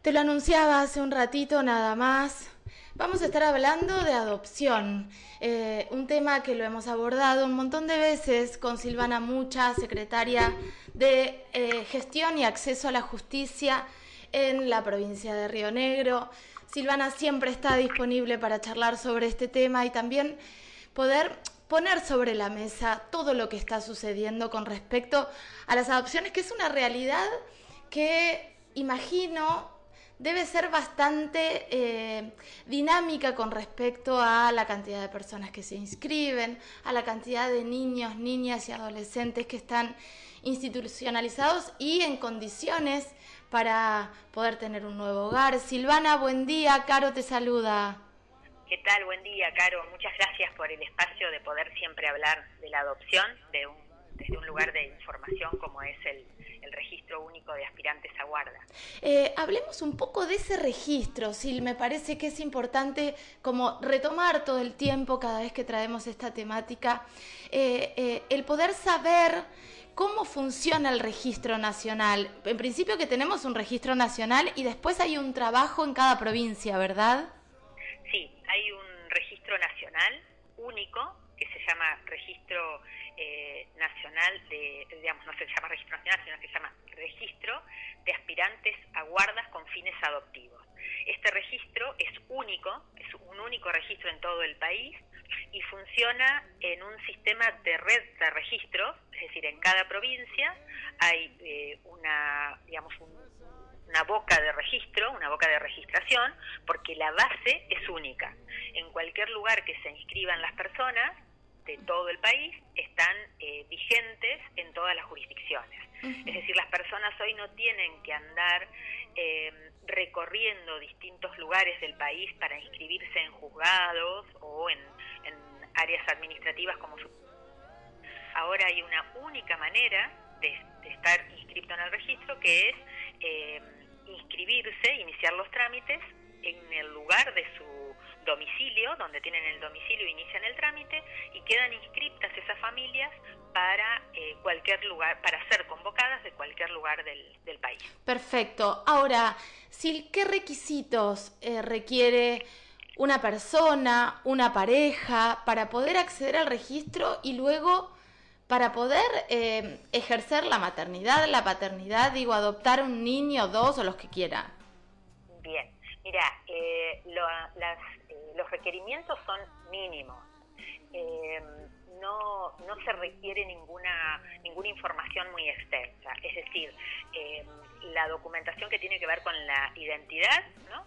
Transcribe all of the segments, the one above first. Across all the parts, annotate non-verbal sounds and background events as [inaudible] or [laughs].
Te lo anunciaba hace un ratito nada más. Vamos a estar hablando de adopción, eh, un tema que lo hemos abordado un montón de veces con Silvana Mucha, secretaria de eh, Gestión y Acceso a la Justicia en la provincia de Río Negro. Silvana siempre está disponible para charlar sobre este tema y también poder poner sobre la mesa todo lo que está sucediendo con respecto a las adopciones, que es una realidad que imagino debe ser bastante eh, dinámica con respecto a la cantidad de personas que se inscriben, a la cantidad de niños, niñas y adolescentes que están institucionalizados y en condiciones para poder tener un nuevo hogar. Silvana, buen día, Caro te saluda. ¿Qué tal? Buen día, Caro. Muchas gracias por el espacio de poder siempre hablar de la adopción de un, desde un lugar de información como es el, registro único de aspirantes a guarda. Eh, hablemos un poco de ese registro, Sil. Me parece que es importante como retomar todo el tiempo cada vez que traemos esta temática, eh, eh, el poder saber cómo funciona el registro nacional. En principio que tenemos un registro nacional y después hay un trabajo en cada provincia, ¿verdad? Hay un registro nacional único que se llama Registro eh, Nacional de, digamos, no se llama Registro Nacional, sino que se llama Registro de Aspirantes a Guardas con Fines Adoptivos. Este registro es único, es un único registro en todo el país y funciona en un sistema de red de registros, es decir, en cada provincia hay eh, una, digamos, una boca de registro, una boca de registración, porque la base es única. En cualquier lugar que se inscriban las personas de todo el país están eh, vigentes en todas las jurisdicciones. Es decir, las personas hoy no tienen que andar eh, recorriendo distintos lugares del país para inscribirse en juzgados o en, áreas administrativas como su... Ahora hay una única manera de, estar inscrito en el registro que es eh, inscribirse, iniciar los trámites en el lugar de su domicilio, donde tienen el domicilio, inician el trámite y quedan inscritas esas familias para eh, cualquier lugar, para ser convocadas de cualquier lugar del, país. Perfecto. Ahora, Sil, ¿qué requisitos eh, requiere una persona, una pareja, para poder acceder al registro y luego para poder eh, ejercer la maternidad, la paternidad, digo, adoptar un niño, dos o los que quiera? Bien, mira, eh, eh, los requerimientos son mínimos. No, no se requiere ninguna, ninguna información muy extensa. Es decir, la documentación que tiene que ver con la identidad, ¿no?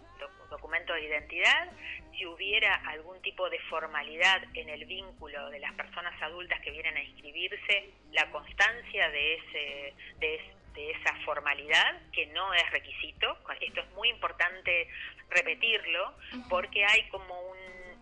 documento de identidad, si hubiera algún tipo de formalidad en el vínculo de las personas adultas que vienen a inscribirse, la constancia de, ese, de, esa formalidad, que no es requisito, esto es muy importante repetirlo, porque hay como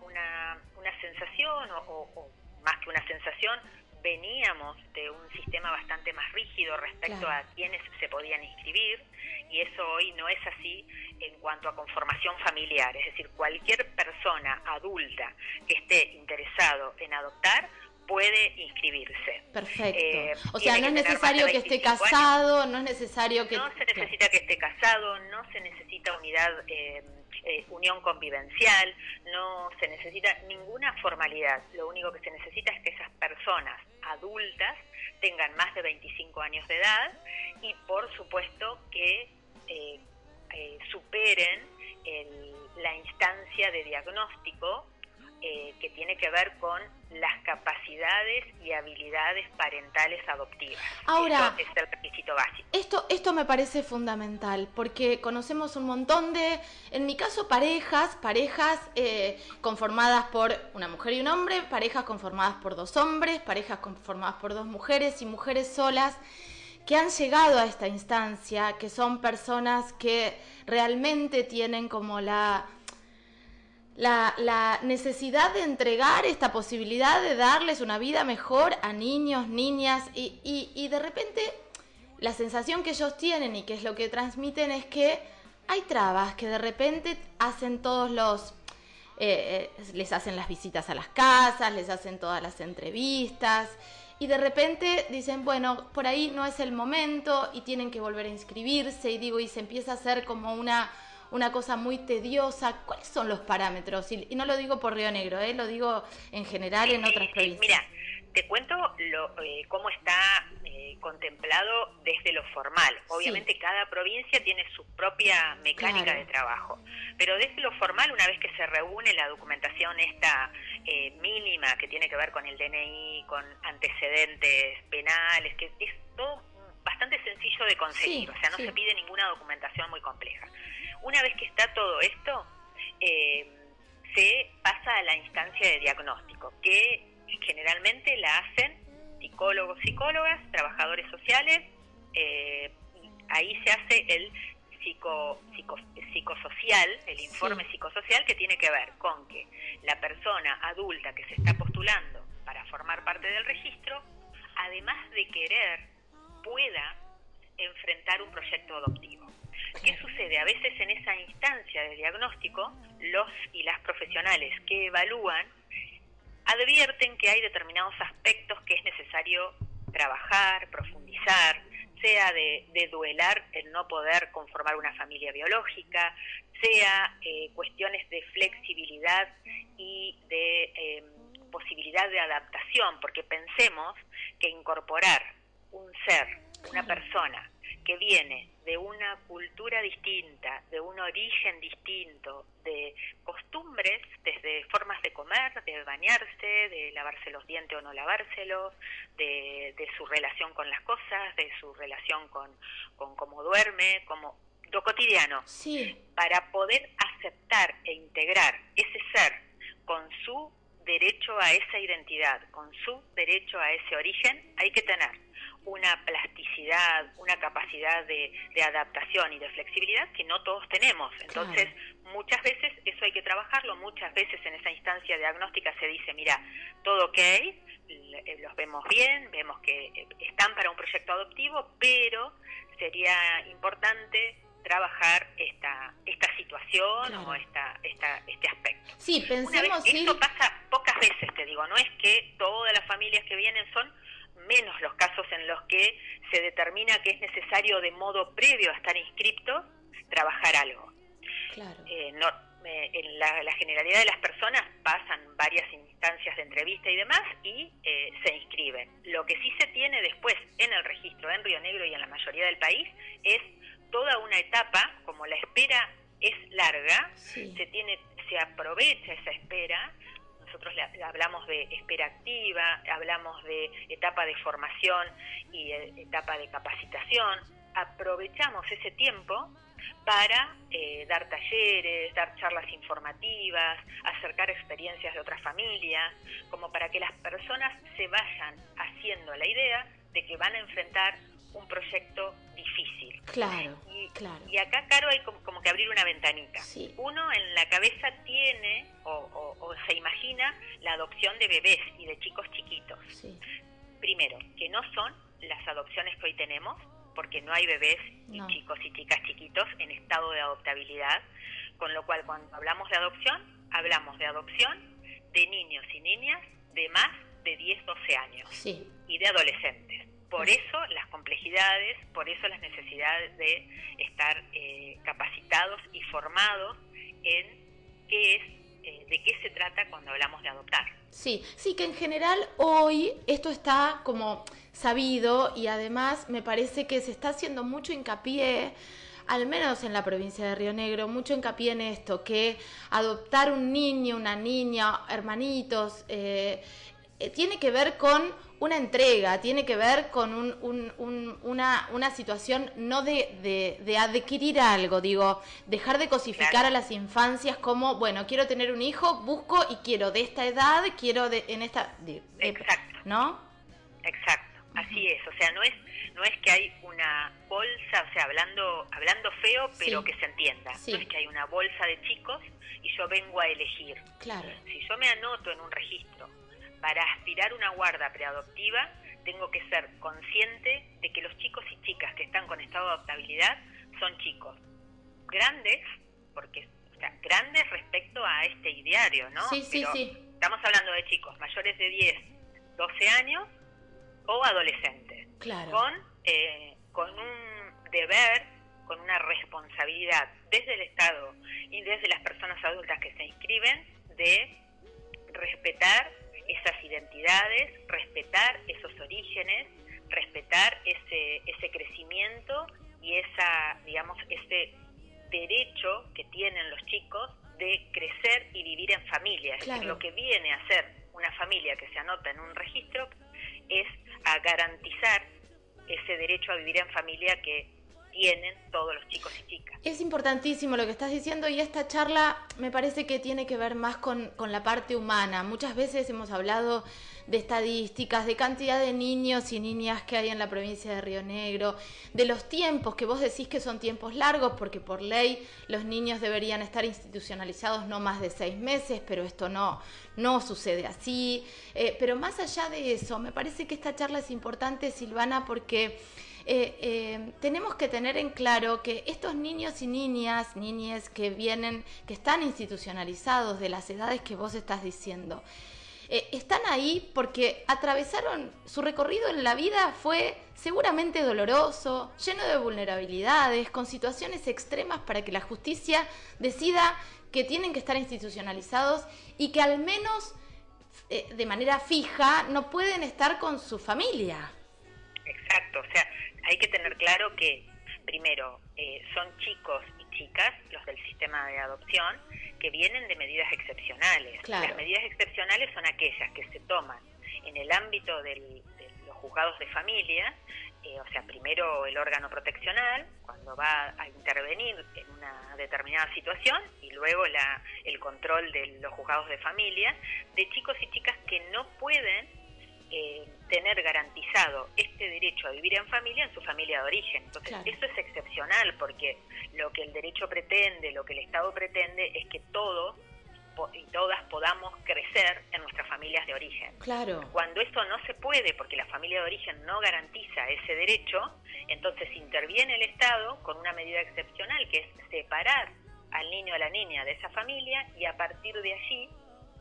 una, una sensación, o más que una sensación, veníamos de un sistema bastante más rígido respecto a quienes se podían inscribir y eso hoy no es así en cuanto a conformación familiar, es decir, cualquier persona adulta que esté interesado en adoptar puede inscribirse. Perfecto. Eh, o sea, no es necesario que esté casado, no es necesario que... No se necesita que esté casado, no se necesita unidad... Eh, eh, unión convivencial, no se necesita ninguna formalidad. Lo único que se necesita es que esas personas adultas tengan más de 25 años de edad y por supuesto que eh, eh, superen la instancia de diagnóstico eh, que tiene que ver con las capacidades y habilidades parentales adoptivas. Ahora, es el requisito básico. Esto, esto me parece fundamental porque conocemos un montón de, en mi caso, parejas, parejas eh, conformadas por una mujer y un hombre, parejas conformadas por dos hombres, parejas conformadas por dos mujeres y mujeres solas que han llegado a esta instancia, que son personas que realmente tienen como la la, necesidad de entregar esta posibilidad de darles una vida mejor a niños, niñas, y, y, de repente la sensación que ellos tienen y que es lo que transmiten es que hay trabas que de repente hacen todos los... Eh, eh, les hacen las visitas a las casas, les hacen todas las entrevistas y de repente dicen, bueno, por ahí no es el momento y tienen que volver a inscribirse y digo, y se empieza a hacer como una, una cosa muy tediosa. ¿Cuáles son los parámetros? Y, no lo digo por Río Negro, ¿eh? lo digo en general en otras provincias. Mira, te cuento lo, eh, cómo está eh, contemplado desde lo formal. Obviamente cada provincia tiene su propia mecánica de trabajo, pero desde lo formal, una vez que se reúne la documentación esta eh, mínima que tiene que ver con el DNI, con antecedentes penales, que es todo bastante sencillo de conseguir, o sea, no se pide ninguna documentación muy compleja. Una vez que está todo esto, se pasa a la instancia de diagnóstico, que generalmente la hacen psicólogos, psicólogas, trabajadores sociales, eh, ahí se hace el psico, psicosocial, el informe psicosocial que tiene que ver con que la persona adulta que se está postulando para formar parte del registro, además de querer, pueda enfrentar un proyecto adoptivo. ¿Qué sucede? A veces en esa instancia de diagnóstico, los y las profesionales que evalúan advierten que hay determinados aspectos que es necesario trabajar, profundizar, sea de, duelar el no poder conformar una familia biológica, sea eh, cuestiones de flexibilidad y de em, posibilidad de adaptación, porque pensemos que incorporar un ser, una persona que viene de una cultura distinta, de un origen distinto, de costumbres, desde formas de comer, de bañarse, de lavarse los dientes o no lavárselos, de, su relación con las cosas, de su relación con, con cómo duerme, como lo cotidiano, sí. para poder aceptar e integrar ese ser con su derecho a esa identidad, con su derecho a ese origen, hay que tener una plasticidad, una capacidad de, adaptación y de flexibilidad que no todos tenemos. Entonces, muchas veces eso hay que trabajarlo, muchas veces en esa instancia diagnóstica se dice, mira, todo ok, los vemos bien, vemos que están para un proyecto adoptivo, pero sería importante trabajar esta esta situación o esta, esta, este aspecto. Sí, pensemos... Esto pasa pocas veces, te digo, no es que todas las familias que vienen son menos los casos en los que se determina que es necesario de modo previo a estar inscripto trabajar algo. Eh, no, en la, generalidad de las personas pasan varias instancias de entrevista y demás y eh, se inscriben. Lo que sí se tiene después en el registro en Río Negro y en la mayoría del país es toda una etapa, como la espera es larga, se tiene se aprovecha esa espera nosotros hablamos de espera activa, hablamos de etapa de formación y eh, etapa de capacitación, aprovechamos ese tiempo para eh, dar talleres, dar charlas informativas, acercar experiencias de otras familias, como para que las personas se vayan haciendo la idea de que van a enfrentar un proyecto difícil. Claro, y, claro. Y acá, Caro, hay como, que abrir una ventanita. Uno en la cabeza tiene o, se imagina la adopción de bebés y de chicos chiquitos. Primero, que no son las adopciones que hoy tenemos, porque no hay bebés y chicos y chicas chiquitos en estado de adoptabilidad, con lo cual cuando hablamos de adopción, hablamos de adopción de niños y niñas de más de 10, 12 años y de adolescentes. Por eso las complejidades, por eso las necesidades de estar eh, capacitados y formados en qué es, eh, de qué se trata cuando hablamos de adoptar. Sí, sí, que en general hoy esto está como sabido y además me parece que se está haciendo mucho hincapié al menos en la provincia de Río Negro, mucho hincapié en esto, que adoptar un niño, una niña, hermanitos, eh, tiene que ver con una entrega, tiene que ver con una, una, situación no de, de, adquirir algo, digo, dejar de cosificar a las infancias como, bueno, quiero tener un hijo, busco y quiero de esta edad, quiero de, en esta... Exacto. ¿No? Exacto, así es, o sea, no es no es que hay una bolsa, o sea, hablando hablando feo, pero que se entienda. No es que hay una bolsa de chicos y yo vengo a elegir. Claro. Si yo me anoto en un registro para aspirar una guarda preadoptiva, tengo que ser consciente de que los chicos y chicas que están con estado de adoptabilidad son chicos grandes, porque o sea, grandes respecto a este ideario, ¿no? Sí, sí, sí. Estamos hablando de chicos mayores de 10, 12 años o adolescentes, con, eh, con un deber, con una responsabilidad desde el Estado y desde las personas adultas que se inscriben de respetar esas identidades, respetar esos orígenes, respetar ese, ese crecimiento y esa, digamos, ese derecho que tienen los chicos de crecer y vivir en familia. Es decir, lo que viene a ser una familia que se anota en un registro es a garantizar ese derecho a vivir en familia que tienen todos los chicos y chicas. Es importantísimo lo que estás diciendo y esta charla me parece que tiene que ver más con, con, la parte humana. Muchas veces hemos hablado de estadísticas, de cantidad de niños y niñas que hay en la provincia de Río Negro, de los tiempos que vos decís que son tiempos largos porque por ley los niños deberían estar institucionalizados no más de seis meses, pero esto no, no sucede así. Eh, pero más allá de eso, me parece que esta charla es importante, Silvana, porque... Eh, eh, tenemos que tener en claro que estos niños y niñas, niñas que vienen, que están institucionalizados de las edades que vos estás diciendo, eh, están ahí porque atravesaron, su recorrido en la vida fue seguramente doloroso, lleno de vulnerabilidades, con situaciones extremas para que la justicia decida que tienen que estar institucionalizados y que al menos de manera fija no pueden estar con su familia. Exacto, o sea, hay que tener claro que, primero, eh, son chicos y chicas, los del sistema de adopción, que vienen de medidas excepcionales. Las medidas excepcionales son aquellas que se toman en el ámbito de los juzgados de familia, eh, o sea, primero el órgano proteccional, cuando va a intervenir en una determinada situación, y luego la, el control de los juzgados de familia, de chicos y chicas que no pueden eh, tener garantizado este derecho a vivir en familia en su familia de origen. Entonces, eso es excepcional porque lo que el derecho pretende, lo que el Estado pretende es que todos y todas podamos crecer en nuestras familias de origen. Claro. Cuando esto no se puede porque la familia de origen no garantiza ese derecho, entonces interviene el Estado con una medida excepcional que es separar al niño o a la niña de esa familia y a partir de allí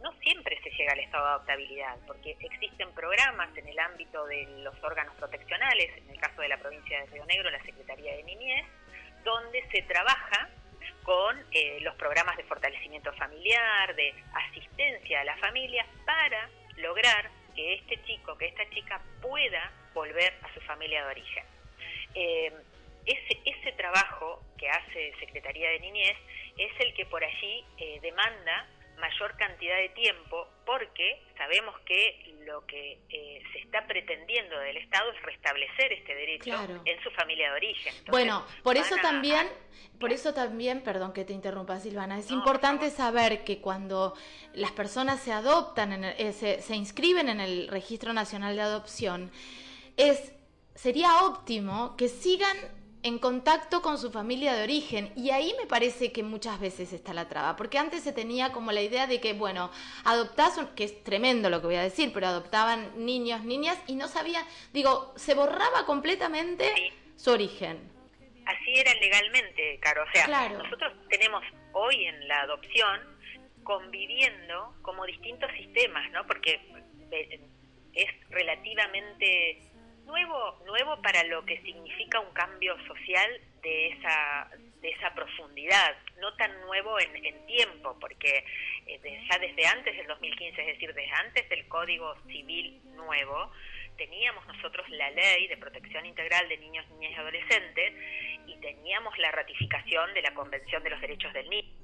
no siempre se llega al estado de adoptabilidad, porque existen programas en el ámbito de los órganos proteccionales, en el caso de la provincia de Río Negro, la Secretaría de Niñez, donde se trabaja con eh, los programas de fortalecimiento familiar, de asistencia a la familia, para lograr que este chico, que esta chica pueda volver a su familia de origen. Eh, ese, ese trabajo que hace Secretaría de Niñez es el que por allí eh, demanda mayor cantidad de tiempo porque sabemos que lo que eh, se está pretendiendo del Estado es restablecer este derecho en su familia de origen. bueno, por eso también, por eso también, perdón que te interrumpa Silvana, es importante saber que cuando las personas se adoptan, en eh, se, se inscriben en el Registro Nacional de Adopción, es sería óptimo que sigan en contacto con su familia de origen. Y ahí me parece que muchas veces está la traba, porque antes se tenía como la idea de que, bueno, adoptás, que es tremendo lo que voy a decir, pero adoptaban niños, niñas, y no sabía, digo, se borraba completamente su origen. Así era legalmente, Caro. O sea, nosotros tenemos hoy en la adopción conviviendo como distintos sistemas, ¿no? Porque eh, es relativamente nuevo, nuevo para lo que significa un cambio social de esa, de esa profundidad, no tan nuevo en, tiempo, porque eh, ya desde antes del 2015, es decir, desde antes del Código Civil nuevo, teníamos nosotros la ley de protección integral de niños, niñas y adolescentes y teníamos la ratificación de la Convención de los Derechos del Niño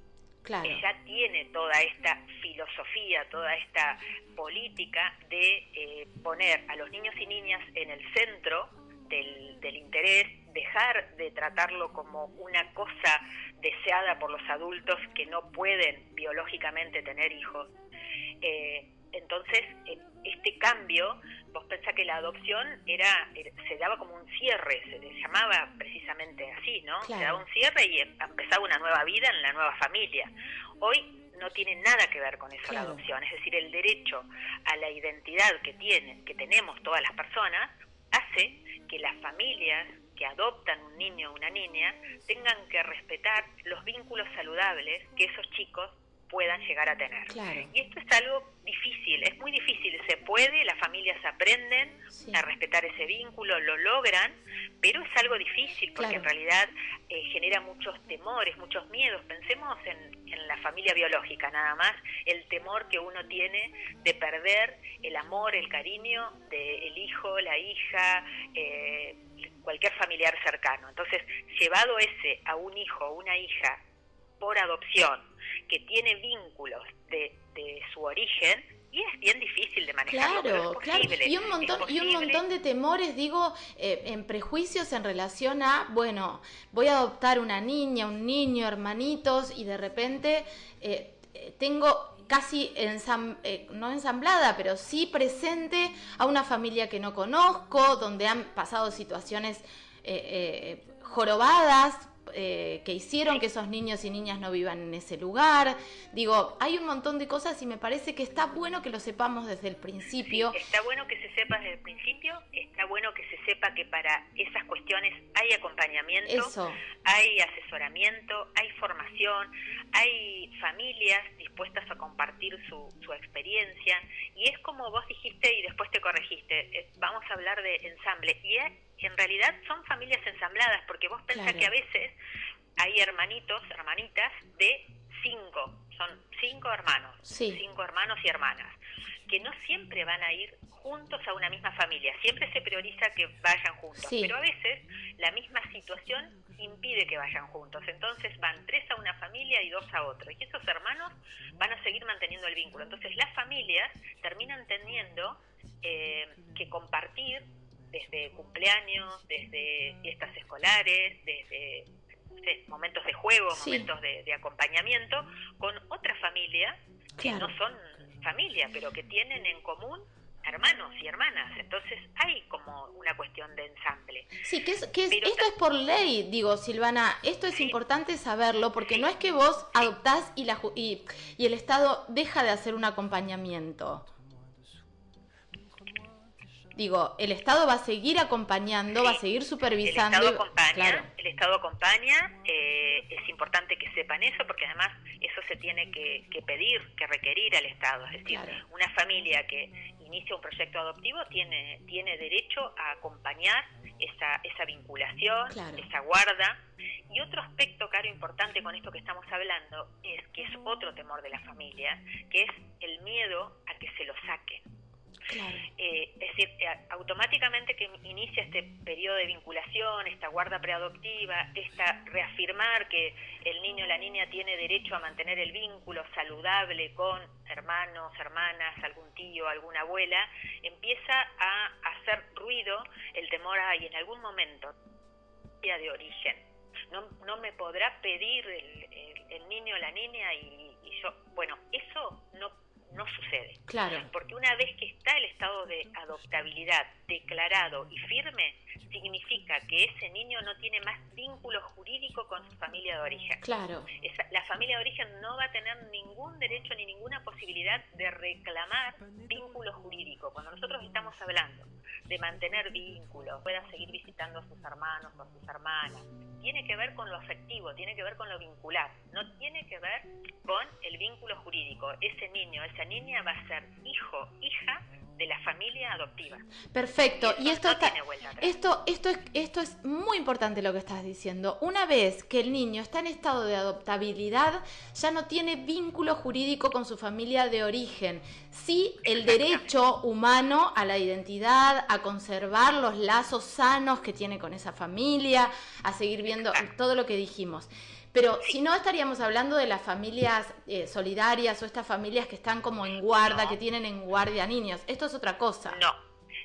que ya tiene toda esta filosofía, toda esta política de eh, poner a los niños y niñas en el centro del, del, interés, dejar de tratarlo como una cosa deseada por los adultos que no pueden biológicamente tener hijos. Eh, entonces, eh, este cambio, vos pensás que la adopción era, se daba como un cierre, se le llamaba precisamente así, ¿no? Se daba un cierre y empezaba una nueva vida en la nueva familia. Hoy no tiene nada que ver con eso la adopción, es decir, el derecho a la identidad que tienen, que tenemos todas las personas, hace que las familias que adoptan un niño o una niña tengan que respetar los vínculos saludables que esos chicos puedan llegar a tener. Y esto es algo difícil, es muy difícil, se puede, las familias aprenden a respetar ese vínculo, lo logran, pero es algo difícil porque en realidad eh, genera muchos temores, muchos miedos. Pensemos en, en, la familia biológica nada más, el temor que uno tiene de perder el amor, el cariño del hijo, la hija, eh, cualquier familiar cercano. Entonces, llevado ese a un hijo o una hija por adopción, que tiene vínculos de, su origen, y es bien difícil de manejar. Claro, claro. Y un montón, y un montón de temores, digo, eh, en prejuicios en relación a, bueno, voy a adoptar una niña, un niño, hermanitos, y de repente eh, tengo casi eh, no ensamblada, pero sí presente a una familia que no conozco, donde han pasado situaciones jorobadas eh, que hicieron que esos niños y niñas no vivan en ese lugar. Digo, hay un montón de cosas y me parece que está bueno que lo sepamos desde el principio. está bueno que se sepa desde el principio, está bueno que se sepa que para esas cuestiones hay acompañamiento, hay asesoramiento, hay formación, hay familias dispuestas a compartir su, su experiencia y es como vos dijiste y después te corregiste, eh, vamos a hablar de ensamble y es en realidad son familias ensambladas, porque vos pensás que a veces hay hermanitos, hermanitas de cinco, son cinco hermanos, cinco hermanos y hermanas, que no siempre van a ir juntos a una misma familia, siempre se prioriza que vayan juntos, pero a veces la misma situación impide que vayan juntos, entonces van tres a una familia y dos a otro, y esos hermanos van a seguir manteniendo el vínculo, entonces las familias terminan teniendo eh, que compartir desde cumpleaños, desde fiestas escolares, desde momentos de juego, momentos de, acompañamiento, con otra familia que no son familia, pero que tienen en común hermanos y hermanas. Entonces hay como una cuestión de ensamble. Sí, que, esto es por ley, digo, Silvana, esto es importante saberlo porque no es que vos adoptás y, la, y, y el Estado deja de hacer un acompañamiento. Digo, el Estado va a seguir acompañando, va a seguir supervisando. El Estado acompaña, el Estado acompaña eh, es importante que sepan eso porque además eso se tiene que, pedir, que requerir al Estado. Es decir, una familia que inicia un proyecto adoptivo tiene, tiene derecho a acompañar esa, esa vinculación, esa guarda. Y otro aspecto, Caro, importante con esto que estamos hablando, es que es otro temor de la familia, que es el miedo a que se lo saquen eh, es decir, eh, automáticamente que inicia este periodo de vinculación, esta guarda preadoptiva, esta reafirmar que el niño o la niña tiene derecho a mantener el vínculo saludable con hermanos, hermanas, algún tío, alguna abuela, empieza a hacer ruido el temor a, y en algún momento, de origen. No, no me podrá pedir el, niño o la niña y, y yo, bueno, eso no no sucede. Claro. Porque una vez que está el estado de adoptabilidad declarado y firme, significa que ese niño no tiene más vínculo jurídico con su familia de origen. Claro. la familia de origen no va a tener ningún derecho ni ninguna posibilidad de reclamar vínculo jurídico. Cuando nosotros estamos hablando de mantener vínculos, pueda seguir visitando a sus hermanos o a sus hermanas, tiene que ver con lo afectivo, tiene que ver con lo vincular, no tiene que ver con el vínculo jurídico. Ese niño, esa niña va a ser hijo, hija de la familia adoptiva. Perfecto. Y, esto, esto, esto, es, esto es muy importante lo que estás diciendo. Una vez que el niño está en estado de adoptabilidad, ya no tiene vínculo jurídico con su familia de origen. Sí, el derecho humano a la identidad, a conservar los lazos sanos que tiene con esa familia, a seguir viendo todo lo que dijimos. Pero si no estaríamos hablando de las familias eh, solidarias o estas familias que están como en guarda, que tienen en guardia niños. Esto es otra cosa. No.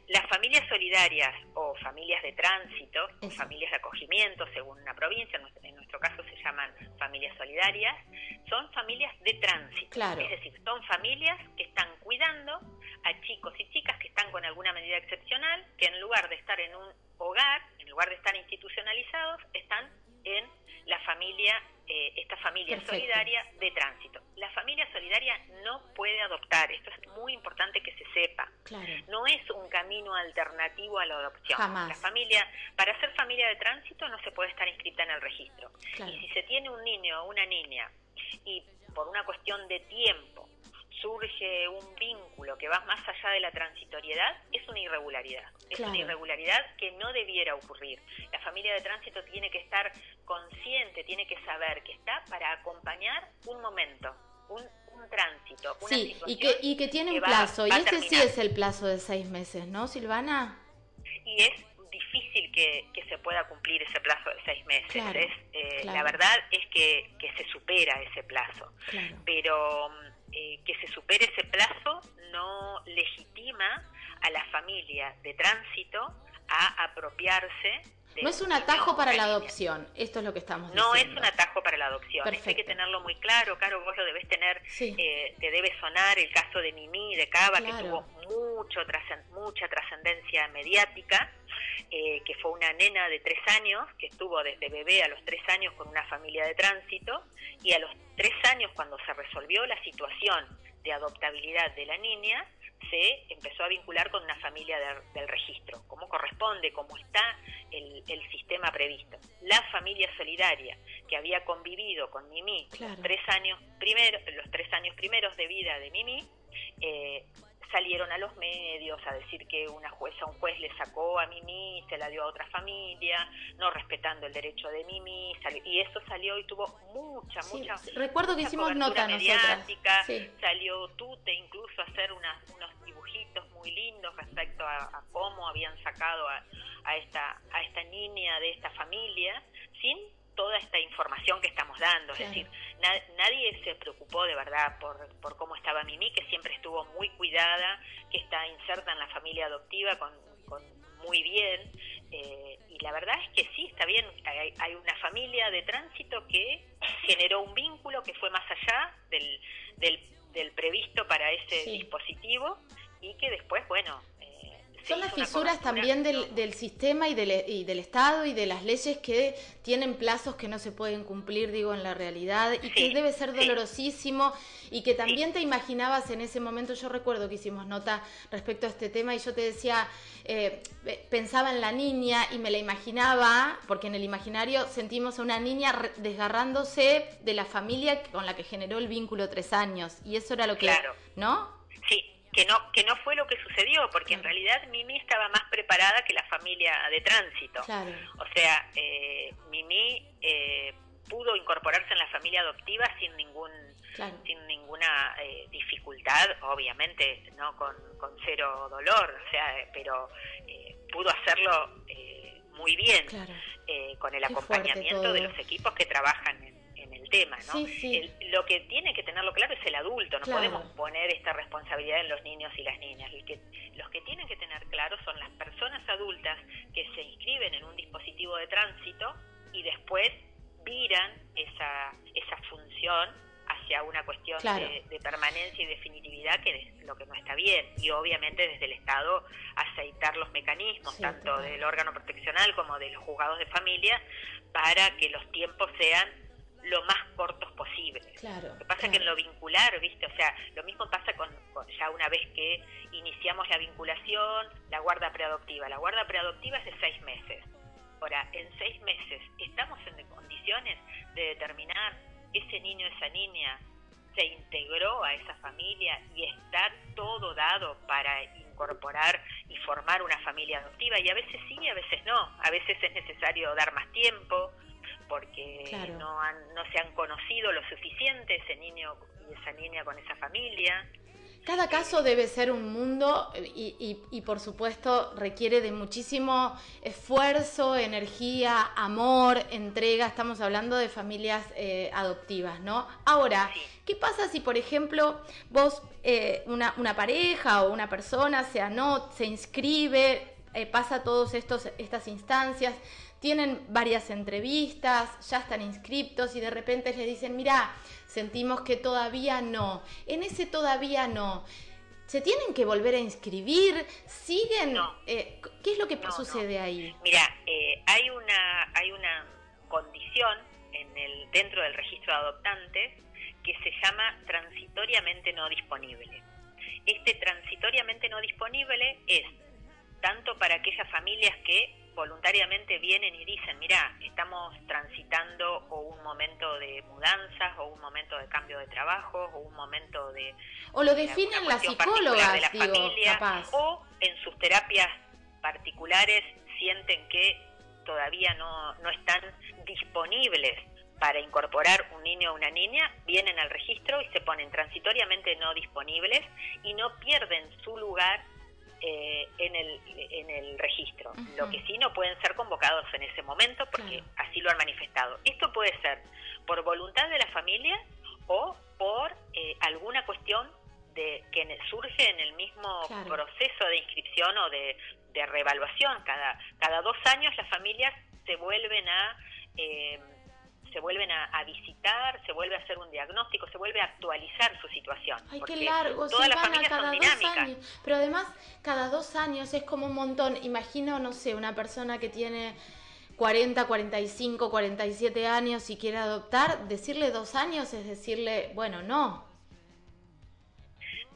Las familias solidarias o familias de tránsito, o familias de acogimiento, según una provincia, en nuestro caso se llaman familias solidarias, son familias de tránsito. Claro. Es decir, son familias que están cuidando a chicos y chicas que están con alguna medida excepcional, que en lugar de estar en un hogar, en lugar de estar institucionalizados, están en la familia, eh, esta familia solidaria de tránsito. La familia solidaria no puede adoptar, esto es muy importante que se sepa. No es un camino alternativo a la adopción. La familia, para ser familia de tránsito no se puede estar inscrita en el registro. Y si se tiene un niño o una niña y por una cuestión de tiempo surge un vínculo que va más allá de la transitoriedad, es una irregularidad. Es una irregularidad que no debiera ocurrir. La familia de tránsito tiene que estar consciente, tiene que saber que está para acompañar un momento, un, tránsito, una sí, y que, y que tiene un plazo, y este sí es el plazo de seis meses, ¿no, Silvana? Y es difícil que, se pueda cumplir ese plazo de seis meses. Eh, la verdad es que, que, se supera ese plazo. Pero eh, que se supere ese plazo no legitima a la familia de tránsito a apropiarse. De no es un atajo para la adopción, esto es lo que estamos diciendo. No es un atajo para la adopción, hay que tenerlo muy claro, Caro, vos lo debes tener, eh, te debe sonar el caso de Mimi de Cava, que tuvo mucho mucha trascendencia mediática, eh, que fue una nena de tres años, que estuvo desde bebé a los tres años con una familia de tránsito, y a los tres años, cuando se resolvió la situación de adoptabilidad de la niña, se empezó a vincular con una familia del registro, como corresponde, como está el, sistema previsto. La familia solidaria que había convivido con Mimi tres años primero, los tres años primeros de vida de Mimi, eh, salieron a los medios a decir que una jueza, un juez le sacó a Mimi, se la dio a otra familia, no respetando el derecho de Mimi, y eso salió y tuvo mucha, mucha. Recuerdo que hicimos nota mediática, salió Tute incluso a hacer unos dibujitos muy lindos respecto a, cómo habían sacado a, a, esta, a esta niña de esta familia, sin toda esta información que estamos dando. Es decir, nadie se preocupó de verdad por, por cómo estaba Mimi, que siempre estuvo muy cuidada, que está inserta en la familia adoptiva con, muy bien. Eh, y la verdad es que sí, está bien. Hay, una familia de tránsito que generó un vínculo que fue más allá del, del, previsto para ese dispositivo y que después, bueno, son las fisuras también del, del sistema y del, y del, Estado y de las leyes que tienen plazos que no se pueden cumplir, digo, en la realidad y que debe ser dolorosísimo y que también te imaginabas en ese momento, yo recuerdo que hicimos nota respecto a este tema y yo te decía, eh, pensaba en la niña y me la imaginaba, porque en el imaginario sentimos a una niña desgarrándose de la familia con la que generó el vínculo tres años y eso era lo que, claro. ¿no? Que no que no fue lo que sucedió porque en realidad Mimi estaba más preparada que la familia de tránsito. O sea eh, Mimi eh, pudo incorporarse en la familia adoptiva sin ningún sin ninguna eh, dificultad obviamente no con, con, cero dolor o sea pero eh, pudo hacerlo muy bien con el acompañamiento de los equipos que trabajan en tema, ¿no? lo que tiene que tenerlo claro es el adulto, no podemos poner esta responsabilidad en los niños y las niñas. que, los que tienen que tener claro son las personas adultas que se inscriben en un dispositivo de tránsito y después viran esa, esa función hacia una cuestión de, permanencia y definitividad que es lo que no está bien. Y obviamente desde el Estado aceitar los mecanismos tanto del órgano proteccional como de los juzgados de familia para que los tiempos sean lo más cortos posible. Claro, lo que pasa que en lo vincular, ¿viste? O sea, lo mismo pasa con, ya una vez que iniciamos la vinculación, la guarda preadoptiva. La guarda preadoptiva es de seis meses. Ahora, en seis meses, ¿estamos en condiciones de determinar ese niño, esa niña se integró a esa familia y está todo dado para incorporar y formar una familia adoptiva? Y a veces sí a veces no. A veces es necesario dar más tiempo, porque no, no se han conocido lo suficiente ese niño y esa niña con esa familia. Cada caso debe ser un mundo y, y, por supuesto requiere de muchísimo esfuerzo, energía, amor, entrega. Estamos hablando de familias eh, adoptivas, ¿no? Ahora, ¿qué pasa si, por ejemplo, vos, eh, una, una, pareja o una persona se anota, se inscribe, eh, pasa todas estas instancias, tienen varias entrevistas, ya están inscriptos y de repente les dicen, mira, sentimos que todavía no. En ese todavía no. ¿Se tienen que volver a inscribir? ¿Siguen? Eh, ¿Qué es lo que sucede ahí? Mira, eh, hay, una, hay una condición en el, dentro del registro de adoptantes que se llama transitoriamente no disponible. Este transitoriamente no disponible es tanto para aquellas familias que voluntariamente vienen y dicen, mira, estamos transitando o un momento de mudanzas o un momento de cambio de trabajo o un momento de... O lo definen las psicólogas, de la familia, o en sus terapias particulares sienten que todavía no, no están disponibles para incorporar un niño o una niña, vienen al registro y se ponen transitoriamente no disponibles y no pierden su lugar eh, en, el, en el registro. Lo que sí no pueden ser convocados en ese momento porque así lo han manifestado. Esto puede ser por voluntad de la familia o por eh, alguna cuestión de que surge en el mismo proceso de inscripción o de, de reevaluación. Cada, cada dos años las familias se vuelven a... Eh, se vuelven a, visitar, se vuelve a hacer un diagnóstico, se vuelve a actualizar su situación. Ay, qué largo, todas las familias cada son dinámicas. Dos años. Pero además, cada dos años es como un montón. Imagino, no sé, una persona que tiene 40, 45, 47 años y quiere adoptar, decirle dos años es decirle, bueno, no.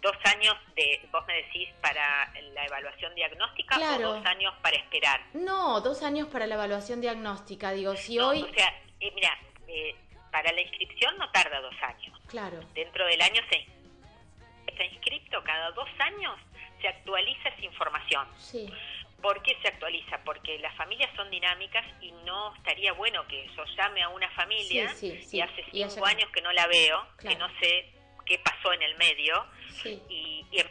Dos años de, vos me decís, para la evaluación diagnóstica o dos años para esperar. No, dos años para la evaluación diagnóstica. Digo, si hoy... O sea, eh, mira, eh, para la inscripción no tarda dos años. Claro. Dentro del año se está inscrito, cada dos años se actualiza esa información. Sí. ¿Por qué se actualiza? Porque las familias son dinámicas y no estaría bueno que yo llame a una familia y hace cinco años que no la veo, que no sé qué pasó en el medio y, y em,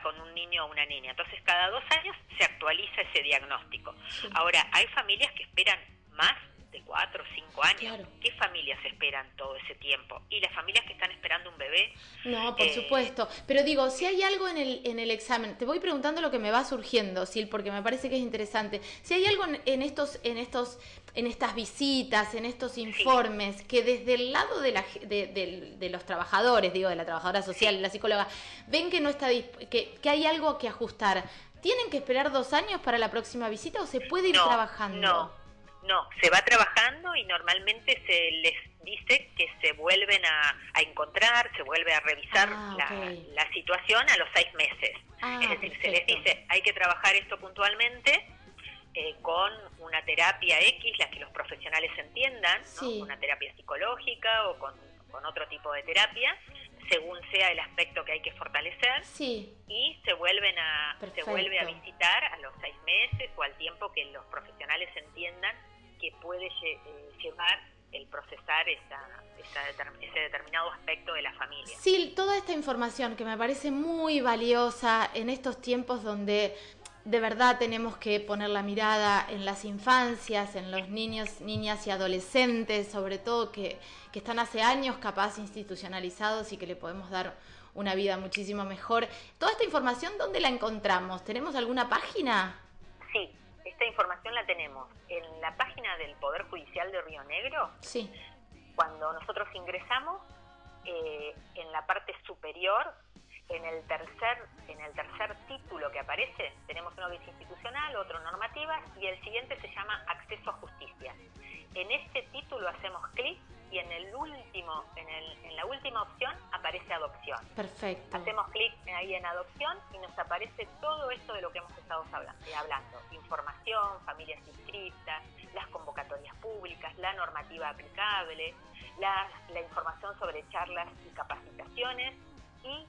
con un niño o una niña. Entonces, cada dos años se actualiza ese diagnóstico. Ahora, hay familias que esperan más de cuatro o cinco años. ¿Qué familias esperan todo ese tiempo? Y las familias que están esperando un bebé. No, por eh, supuesto. Pero digo, si hay algo en el, en el examen, te voy preguntando lo que me va surgiendo, Sil, porque me parece que es interesante. Si hay algo en, estos, en estos, en estas visitas, en estos informes, que desde el lado de, la, de, de, los trabajadores, digo, de la trabajadora social, la psicóloga, ven que no está que, que hay algo que ajustar. ¿Tienen que esperar dos años para la próxima visita o se puede ir trabajando? No, no, se va trabajando y normalmente se les dice que se vuelven a, encontrar, se vuelve a revisar ah, la, situación a los seis meses. Ah, es decir, se les dice, hay que trabajar esto puntualmente eh, con una terapia X, la que los profesionales entiendan, una terapia psicológica o con, otro tipo de terapia, según sea el aspecto que hay que fortalecer, y se vuelven a se vuelve a visitar a los seis meses o al tiempo que los profesionales entiendan que puede eh, llevar el procesar esa, ese determinado aspecto de la familia. Sí, toda esta información que me parece muy valiosa en estos tiempos donde de verdad tenemos que poner la mirada en las infancias, en los niños, niñas y adolescentes, sobre todo que, que están hace años capaz institucionalizados y que le podemos dar una vida muchísimo mejor. Toda esta información, ¿dónde la encontramos? ¿Tenemos alguna página? Sí, esta información la tenemos en la página del Poder Judicial de Río Negro. Sí. Cuando nosotros ingresamos, eh, en la parte superior, en el tercer en el tercer título que aparece, tenemos uno que es institucional, otro normativa y el siguiente se llama acceso a justicia. En este título hacemos clic y en el último, en, el, en la última opción aparece adopción. Perfecto. Hacemos clic ahí en adopción y nos aparece todo esto de lo que hemos estado eh, hablando. Información, familias inscritas, las convocatorias públicas, la normativa aplicable, la, la información sobre charlas y capacitaciones y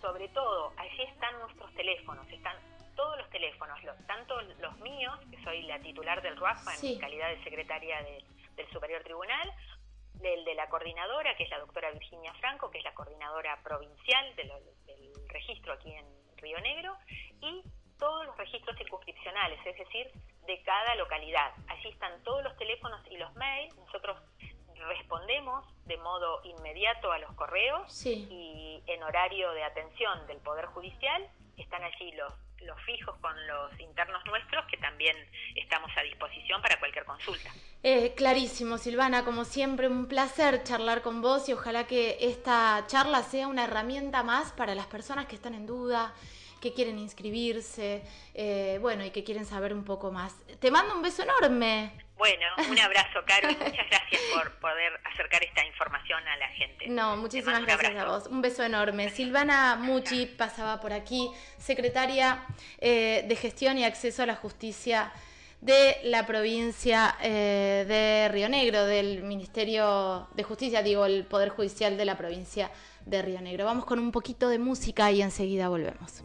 sobre todo allí están nuestros teléfonos, están todos los teléfonos, tanto los míos, que soy la titular del RUAFA en calidad de secretaria del Superior Tribunal, el de la coordinadora, que es la doctora Virginia Franco, que es la coordinadora provincial del registro aquí en Río Negro, y todos los registros circunscripcionales, es decir, de cada localidad. Allí están todos los teléfonos y los mails. Nosotros respondemos de modo inmediato a los correos y en horario de atención del Poder Judicial están allí los los fijos con los internos nuestros, que también estamos a disposición para cualquier consulta. Eh, clarísimo, Silvana, como siempre, un placer charlar con vos y ojalá que esta charla sea una herramienta más para las personas que están en duda, que quieren inscribirse, eh, bueno, y que quieren saber un poco más. Te mando un beso enorme. Bueno, un abrazo, Caro, y [laughs] muchas gracias por poder acercar esta información a la gente. No, muchísimas gracias a vos. Un beso enorme. Silvana Muchi pasaba por aquí, secretaria eh, de Gestión y Acceso a la Justicia de la provincia eh, de Río Negro, del Ministerio de Justicia, digo, el Poder Judicial de la provincia de Río Negro. Vamos con un poquito de música y enseguida volvemos.